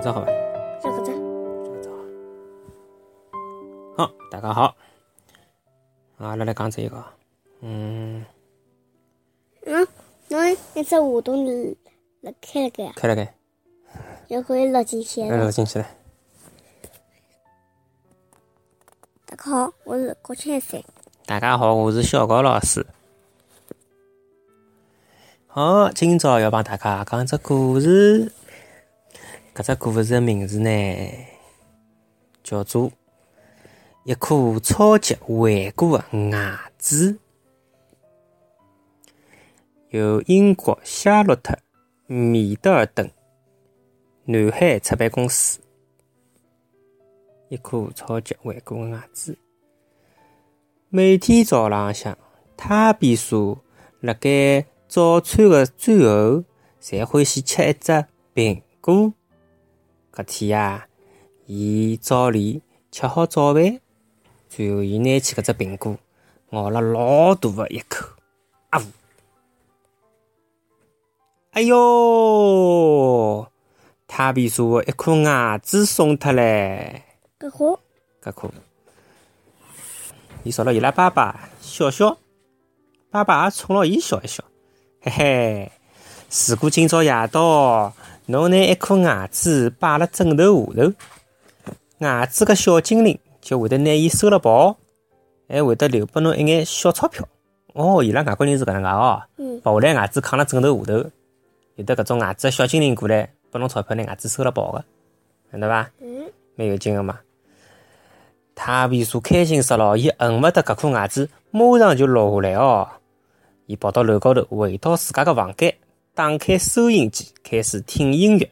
搿只好吧？这个字，这个只好。好，大家好。啊，阿拉来讲这一个。嗯，嗯，侬那只活动辣开了盖，开了开，就可以录进去来了。录进去了。大家好，我是郭千山。大家好，我是小高老师。好，今朝要帮大家讲只故事。搿只故事的名字呢，叫做《一颗超级顽固的牙齿》，由英国夏洛特·米德尔顿南海出版公司。一颗超级顽固的牙齿。每天早浪向，他比叔辣盖早餐的最后，侪欢喜吃一只苹果。搿天呀，伊早里吃好早饭，最后伊拿起搿只苹果，咬了老大的一口，啊呜！哎哟，他比叔的一颗牙齿松脱唻！搿好，搿颗，伊朝了伊拉爸爸笑笑，爸爸也冲牢伊笑一笑，嘿嘿。如果今朝夜到，侬拿一颗牙子摆辣枕头下头，牙子个小精灵就会得拿伊收了跑，还会得留拨侬一眼小钞票。哦，伊拉外国人是搿能介哦，嗯，把下来牙子扛辣枕头下头，有得搿种牙子个小精灵过来拨侬钞票，拿牙子收了跑个，晓得伐？嗯，蛮有劲个嘛。泰比叔开心死了，伊恨勿得搿颗牙子马上就落下来哦。伊跑到楼高头，回到自家个房间，打开收音机，开始听音乐，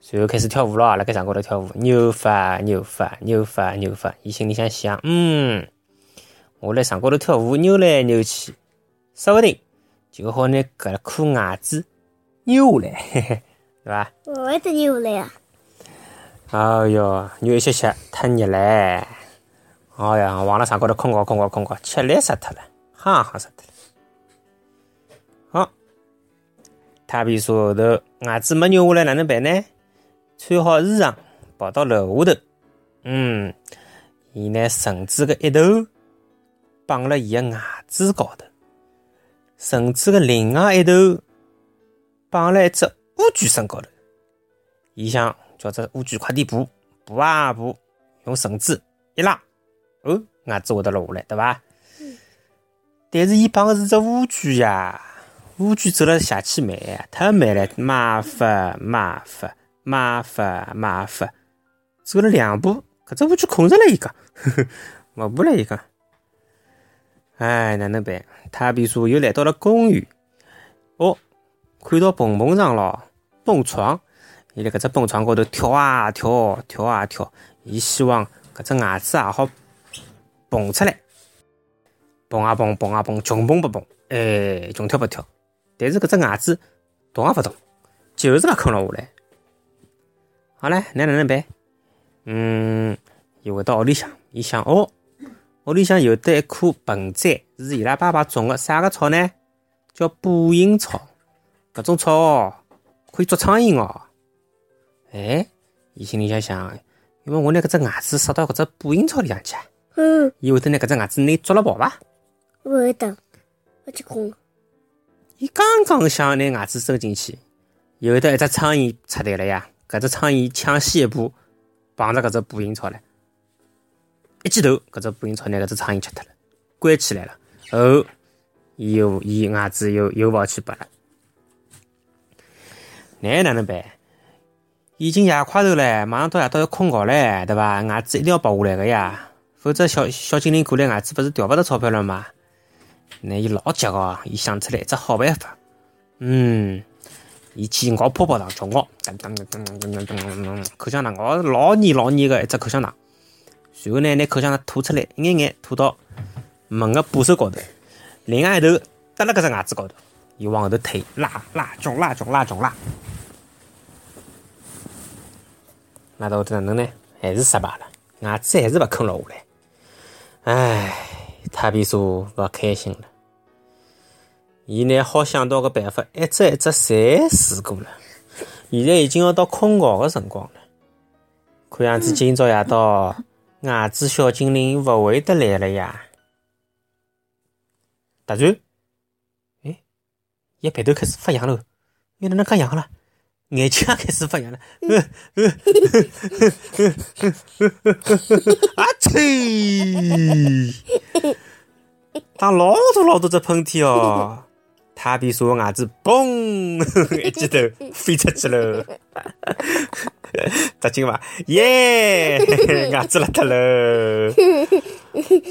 随后开始跳舞咯，辣盖床高头跳舞，扭法扭法扭法扭法。伊心里向想，嗯，我辣床高头跳舞，扭来扭去，说不定就好拿搿颗牙齿扭下来，嘿嘿，对伐？勿会得扭下来啊。哎哟，扭一歇歇，太热唻！哎呀，往辣床高头困觉困觉困觉，吃力死脱了，哈哈死脱了。泰比叔后头牙齿没扭下来，哪能办呢？穿好衣裳，跑到楼下头，嗯，伊拿绳子个一头绑了伊个牙齿高头，绳子个另外一头绑了一只乌龟身高头。伊想叫只乌龟快点爬，爬啊爬，用绳子一拉，哦，牙齿会得落下来，对伐？但是伊绑个是只乌龟呀，乌龟走了邪气慢呀，太慢了，麻烦麻烦麻烦麻烦，走了两步，搿只乌龟困着了，伊讲，呵呵，勿爬了，伊讲。哎，哪能办？泰比叔又来到了公园，哦，看到蹦蹦床咯，蹦床。伊辣搿只蹦床高头跳啊跳，跳啊跳，伊希望搿只牙齿也好蹦出来，蹦啊蹦，蹦啊蹦，穷蹦不蹦，哎，穷跳不跳。但是搿只牙子动也勿动，就是勿肯落下来。好唻，那哪能办？嗯，伊回到屋里向，伊想哦，屋里向有得一棵盆栽，是伊拉爸爸种个，啥个草呢？叫捕蝇草。搿种草哦，可以捉苍蝇哦。哎，伊心里想想，因为我拿搿只牙齿塞到搿只捕蝇草里向去，嗯，伊会得拿搿只牙齿拿捉了跑伐？勿会得，我去困。伊刚刚想拿牙齿伸进去，有得一只苍蝇出来了呀！搿只苍蝇抢先一步碰着搿只捕蝇草了，一记头，搿只捕蝇草拿搿只苍蝇吃脱了，关起来了。哦，伊又伊牙齿又又跑去拔了，那哪能办？已经夜快头了，马上到夜到要困觉唻，对伐？牙齿一定要拔下来个呀，否则小小精灵过来，牙齿不是掉勿到钞票了吗？那伊老急个，伊想出来一只好办法。嗯，伊去咬泡泡糖吃咬，噔噔噔噔噔噔噔噔，口香糖咬老腻老腻个一只口香糖。随后呢，拿口香糖吐出来，一眼眼吐到门个把手高头，另外一头搭辣搿只牙齿高头，伊往后头推，拉拉撞拉撞拉撞拉，拉到后头哪能呢？还是失败了，牙齿还是勿肯落下来。唉。泰比叔勿开心了。伊拿好想到个办法，一只一只侪试过了，现在已经要到困觉个辰光了，看样子今朝夜到牙子小精灵勿会得来了呀。突然，哎，伊鼻头开始发痒喽，又哪能介痒了？眼睛也开始发痒了，啊嚏！打老多老多只喷嚏哦，他比所有牙子嘣一记头飞出去了，扎劲伐？耶，牙子邋遢了。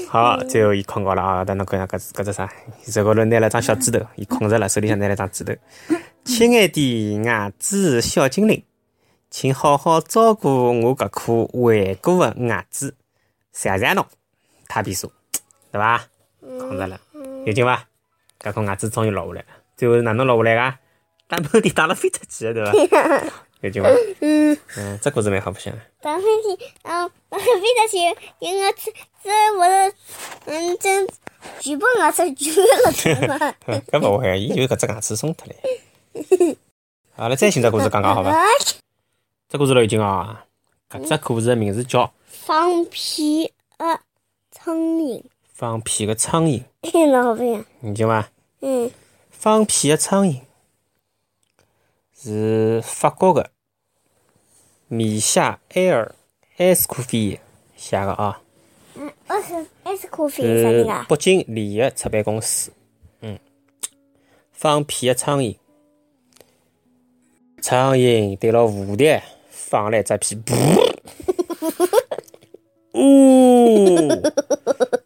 好，最后伊困觉了啊！等侬看下搿搿只啥？手高头拿了张小指头，伊困着了，手里向拿了张指头。亲爱的牙齿小精灵，请好好照顾我搿颗顽固的牙齿，谢谢侬，塔比说，对伐？困着了，有劲伐？搿颗牙齿终于落下来了，最后是哪能落下来个？打喷嚏打了飞出去的，对伐？有劲伐？嗯，嗯，这故事蛮好白相的。打喷嚏，嗯，打飞出去，因为这这我的，嗯，真举报牙齿举了对吗？搿勿会，伊就搿只牙齿松脱了。好了，再寻只故事讲讲好伐？啊 这故事老有劲哦。搿只故事的名字叫《放屁的苍蝇，放屁的苍蝇》，老好白相。有劲伐？嗯，放屁的苍蝇是法国的米夏埃尔·埃斯库菲写的啊，嗯，我是 S 咖啡啥是人啊？北京联合出版公司。嗯，放屁的苍蝇，苍蝇对牢蝴蝶放了一只屁，噗！呜，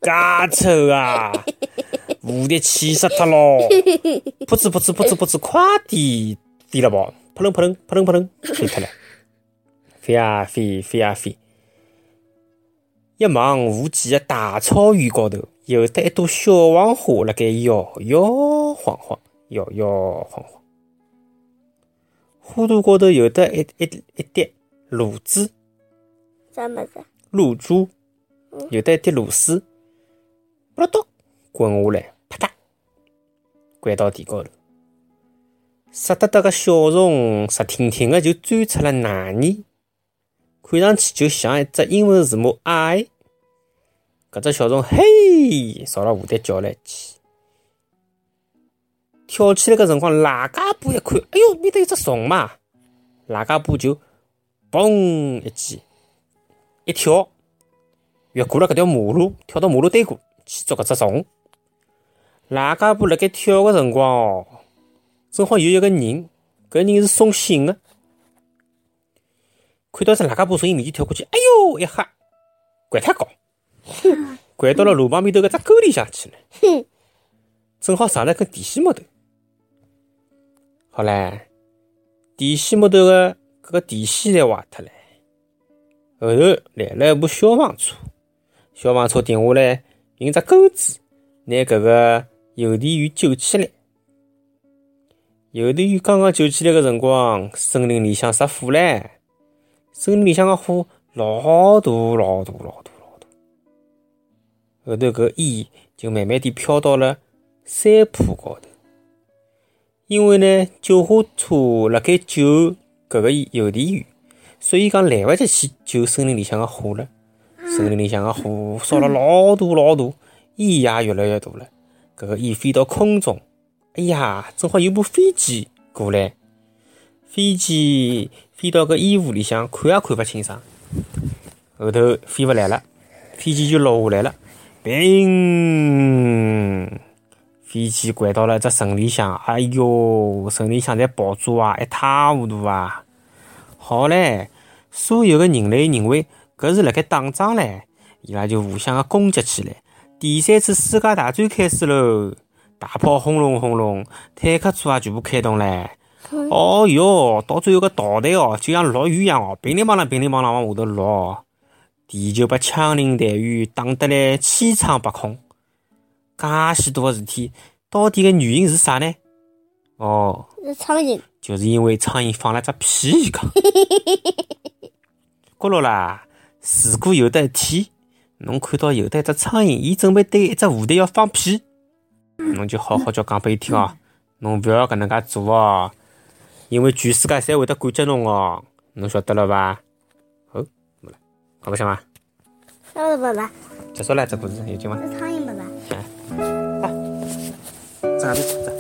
介臭啊！蝴蝶气死脱咯！噗呲噗呲噗呲噗呲，快点飞了跑，扑棱扑棱扑棱扑棱飞脱了，飞啊飞，飞啊飞。一望无际的大草原高头，有得一朵小黄花辣盖摇摇晃晃，摇摇晃晃。花朵高头有得一一一滴露珠，啥么子？露珠，有得一滴露水，扑啦咚滚下来，啪嗒，掼到地高头。湿哒哒个小虫直挺挺个就钻出了奶泥，看上去就像一只英文字母 I。搿只小虫嘿，朝了蝴蝶叫了一记，跳起来个辰光，喇嘎布一看，哎哟，面搭有只虫嘛！喇嘎布就嘣一记，一跳，越过了搿条马路，跳到马路对过去捉搿只虫。喇嘎布辣盖跳个辰光哦，正好有一个人，搿人是送信个，看到只喇嘎布从伊面前跳过去，哎哟一吓，掼太高，掼到了路旁边头搿只沟里向去了，正好上了根电线木头。好唻，电线木头个搿个电线侪坏脱了，后头来了一部消防车，消防车停下来，用只钩子拿搿个邮递员救起来。邮递员刚刚救起来个辰光，森林里向着火唻，森林里向个火老大老大老大老大，后头搿烟就慢慢地飘到了山坡高头。因为呢，救护车辣盖救搿个邮递员，所以讲来勿及去救森林里向个火了。森林里向个火烧了老大老大，烟也越来越大了。搿个烟飞到空中，哎呀，正好有部飞机过来，飞机飞到搿烟雾里向，看也看勿清爽。后头飞勿来了，飞机就落下来了，砰！飞机掼到了只城里向，哎哟，城里向侪爆炸啊，一塌糊涂啊！好唻，所有的人类认为搿是辣盖打仗唻，伊拉就互相个攻击起来。第三次世界大战开始喽，大炮轰隆轰隆，坦克车也全部开动唻。哦哟，到最后个导弹哦，就像落雨一样哦，乒铃乓啷，乒铃乓啷往下头落，地球被枪林弹雨打得来千疮百孔。介许多个事体，到底个原因是啥呢？哦，是苍蝇。就是因为苍蝇放了只屁伊讲。觉着啦，如果有得一天，侬看到有得一只苍蝇，伊准备对一只蝴蝶要放屁，侬就好好叫讲拨伊听哦，侬勿要搿能介做哦。因为全世界侪会得感激侬哦，侬晓得了伐？哦，没了，好白相伐？好了，爸爸，结束了，这故事有劲伐？拿着。